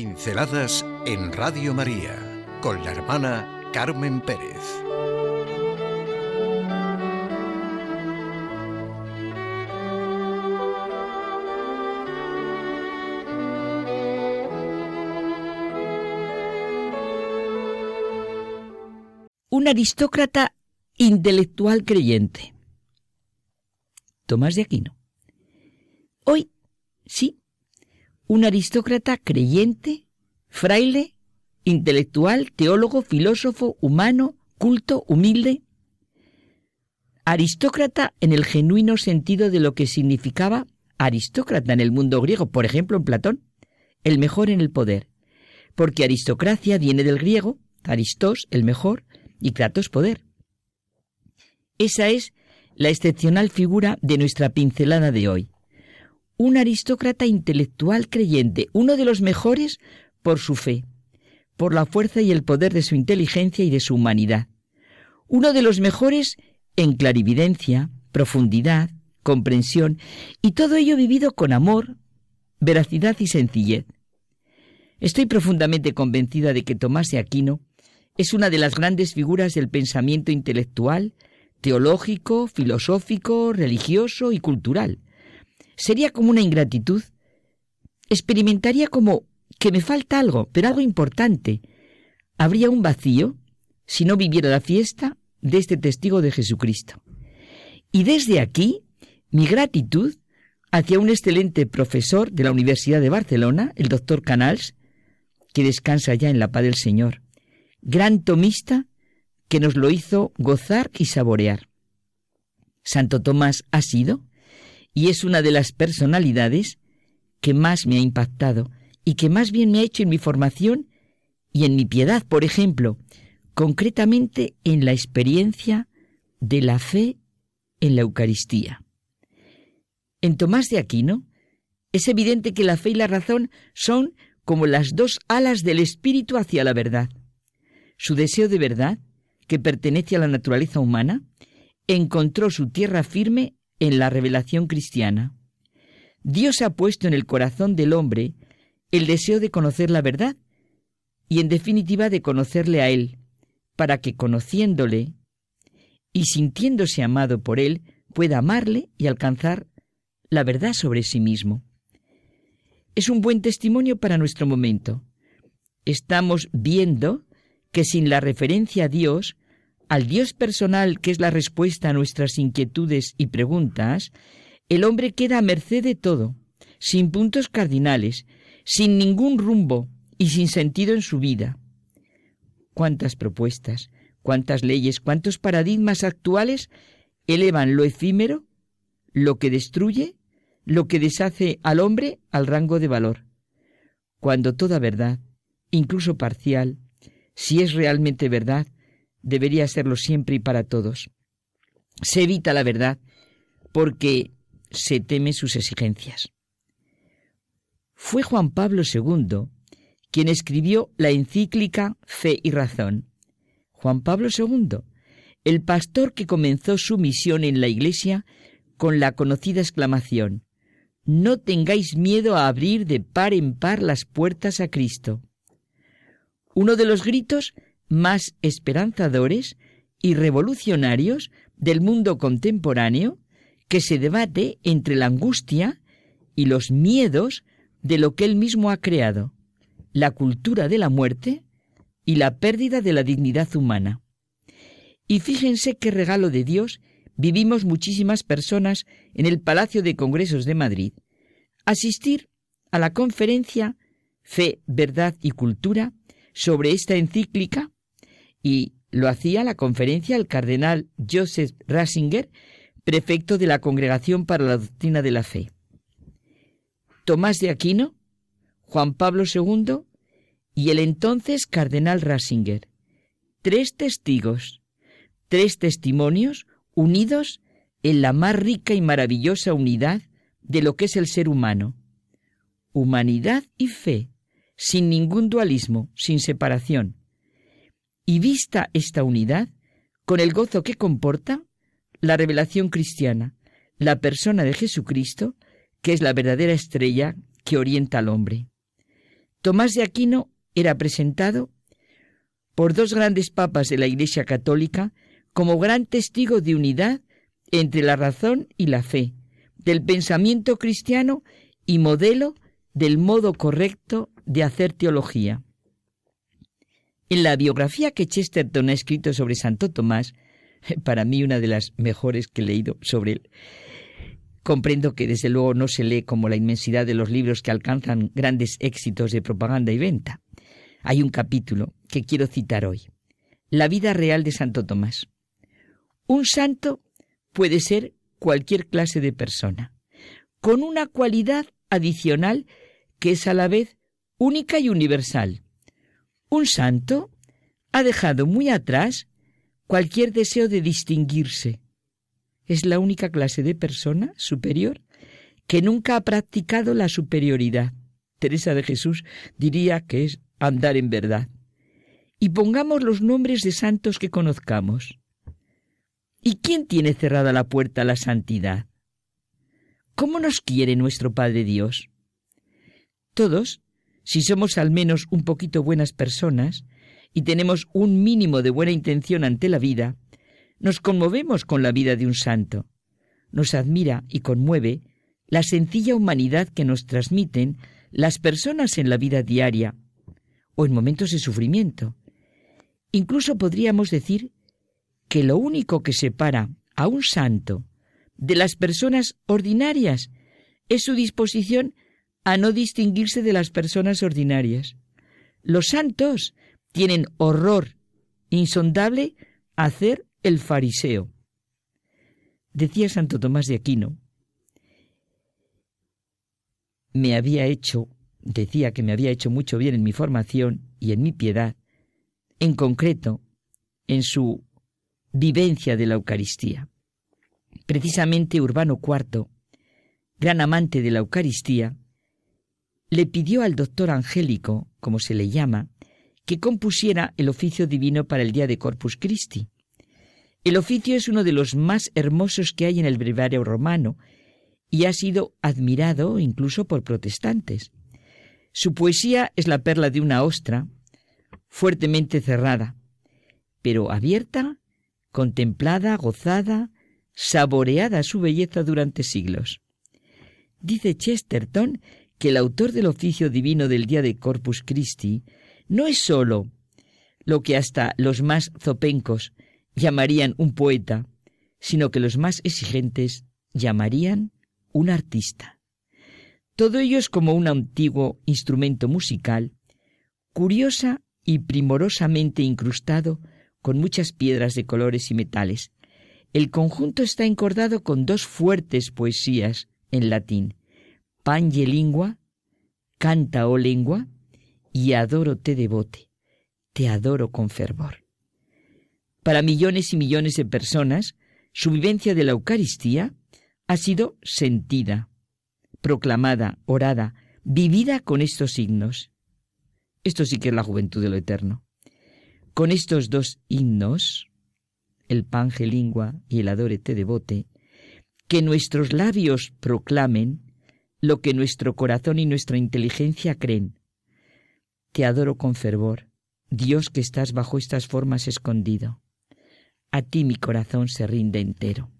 Pinceladas en Radio María con la hermana Carmen Pérez. Un aristócrata intelectual creyente. Tomás de Aquino. Hoy, sí, un aristócrata creyente, fraile, intelectual, teólogo, filósofo, humano, culto, humilde. Aristócrata en el genuino sentido de lo que significaba aristócrata en el mundo griego, por ejemplo en Platón, el mejor en el poder, porque aristocracia viene del griego, aristos, el mejor, y kratos, poder. Esa es la excepcional figura de nuestra pincelada de hoy un aristócrata intelectual creyente, uno de los mejores por su fe, por la fuerza y el poder de su inteligencia y de su humanidad. Uno de los mejores en clarividencia, profundidad, comprensión, y todo ello vivido con amor, veracidad y sencillez. Estoy profundamente convencida de que Tomás de Aquino es una de las grandes figuras del pensamiento intelectual, teológico, filosófico, religioso y cultural, sería como una ingratitud. Experimentaría como que me falta algo, pero algo importante. Habría un vacío si no viviera la fiesta de este testigo de Jesucristo. Y desde aquí, mi gratitud hacia un excelente profesor de la Universidad de Barcelona, el doctor Canals, que descansa ya en la paz del Señor, gran tomista que nos lo hizo gozar y saborear. Santo Tomás ha sido y es una de las personalidades que más me ha impactado y que más bien me ha hecho en mi formación y en mi piedad, por ejemplo, concretamente en la experiencia de la fe en la Eucaristía. En Tomás de Aquino es evidente que la fe y la razón son como las dos alas del espíritu hacia la verdad. Su deseo de verdad, que pertenece a la naturaleza humana, encontró su tierra firme en la revelación cristiana. Dios ha puesto en el corazón del hombre el deseo de conocer la verdad y en definitiva de conocerle a Él, para que conociéndole y sintiéndose amado por Él pueda amarle y alcanzar la verdad sobre sí mismo. Es un buen testimonio para nuestro momento. Estamos viendo que sin la referencia a Dios al Dios personal que es la respuesta a nuestras inquietudes y preguntas, el hombre queda a merced de todo, sin puntos cardinales, sin ningún rumbo y sin sentido en su vida. Cuántas propuestas, cuántas leyes, cuántos paradigmas actuales elevan lo efímero, lo que destruye, lo que deshace al hombre al rango de valor, cuando toda verdad, incluso parcial, si es realmente verdad, debería serlo siempre y para todos. Se evita la verdad porque se teme sus exigencias. Fue Juan Pablo II quien escribió la encíclica Fe y Razón. Juan Pablo II, el pastor que comenzó su misión en la Iglesia con la conocida exclamación, No tengáis miedo a abrir de par en par las puertas a Cristo. Uno de los gritos más esperanzadores y revolucionarios del mundo contemporáneo que se debate entre la angustia y los miedos de lo que él mismo ha creado, la cultura de la muerte y la pérdida de la dignidad humana. Y fíjense qué regalo de Dios vivimos muchísimas personas en el Palacio de Congresos de Madrid, asistir a la conferencia Fe, Verdad y Cultura sobre esta encíclica y lo hacía la conferencia el cardenal Joseph Ratzinger, prefecto de la Congregación para la Doctrina de la Fe. Tomás de Aquino, Juan Pablo II y el entonces cardenal Ratzinger. Tres testigos, tres testimonios unidos en la más rica y maravillosa unidad de lo que es el ser humano. Humanidad y fe, sin ningún dualismo, sin separación y vista esta unidad, con el gozo que comporta, la revelación cristiana, la persona de Jesucristo, que es la verdadera estrella que orienta al hombre. Tomás de Aquino era presentado por dos grandes papas de la Iglesia Católica como gran testigo de unidad entre la razón y la fe, del pensamiento cristiano y modelo del modo correcto de hacer teología. En la biografía que Chesterton ha escrito sobre Santo Tomás, para mí una de las mejores que he leído sobre él, comprendo que desde luego no se lee como la inmensidad de los libros que alcanzan grandes éxitos de propaganda y venta. Hay un capítulo que quiero citar hoy. La vida real de Santo Tomás. Un santo puede ser cualquier clase de persona, con una cualidad adicional que es a la vez única y universal. Un santo ha dejado muy atrás cualquier deseo de distinguirse. Es la única clase de persona superior que nunca ha practicado la superioridad. Teresa de Jesús diría que es andar en verdad. Y pongamos los nombres de santos que conozcamos. ¿Y quién tiene cerrada la puerta a la santidad? ¿Cómo nos quiere nuestro Padre Dios? Todos, si somos al menos un poquito buenas personas y tenemos un mínimo de buena intención ante la vida, nos conmovemos con la vida de un santo. Nos admira y conmueve la sencilla humanidad que nos transmiten las personas en la vida diaria o en momentos de sufrimiento. Incluso podríamos decir que lo único que separa a un santo de las personas ordinarias es su disposición a no distinguirse de las personas ordinarias. Los santos tienen horror insondable a hacer el fariseo. Decía Santo Tomás de Aquino, me había hecho decía que me había hecho mucho bien en mi formación y en mi piedad, en concreto, en su vivencia de la Eucaristía. Precisamente Urbano IV, gran amante de la Eucaristía, le pidió al doctor Angélico, como se le llama, que compusiera el oficio divino para el día de Corpus Christi. El oficio es uno de los más hermosos que hay en el breviario romano y ha sido admirado incluso por protestantes. Su poesía es la perla de una ostra, fuertemente cerrada, pero abierta, contemplada, gozada, saboreada su belleza durante siglos. Dice Chesterton que el autor del oficio divino del día de Corpus Christi no es sólo lo que hasta los más zopencos llamarían un poeta, sino que los más exigentes llamarían un artista. Todo ello es como un antiguo instrumento musical, curiosa y primorosamente incrustado con muchas piedras de colores y metales. El conjunto está encordado con dos fuertes poesías en latín, Pange lingua, Canta o lengua y Adoro te devote, te adoro con fervor. Para millones y millones de personas, su vivencia de la Eucaristía ha sido sentida, proclamada, orada, vivida con estos signos. Esto sí que es la juventud de lo eterno. Con estos dos himnos, el Pange Lingua y el Adore Te Devote, que nuestros labios proclamen lo que nuestro corazón y nuestra inteligencia creen. Te adoro con fervor, Dios que estás bajo estas formas escondido. A ti mi corazón se rinde entero.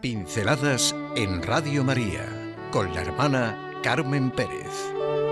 Pinceladas en Radio María con la hermana Carmen Pérez.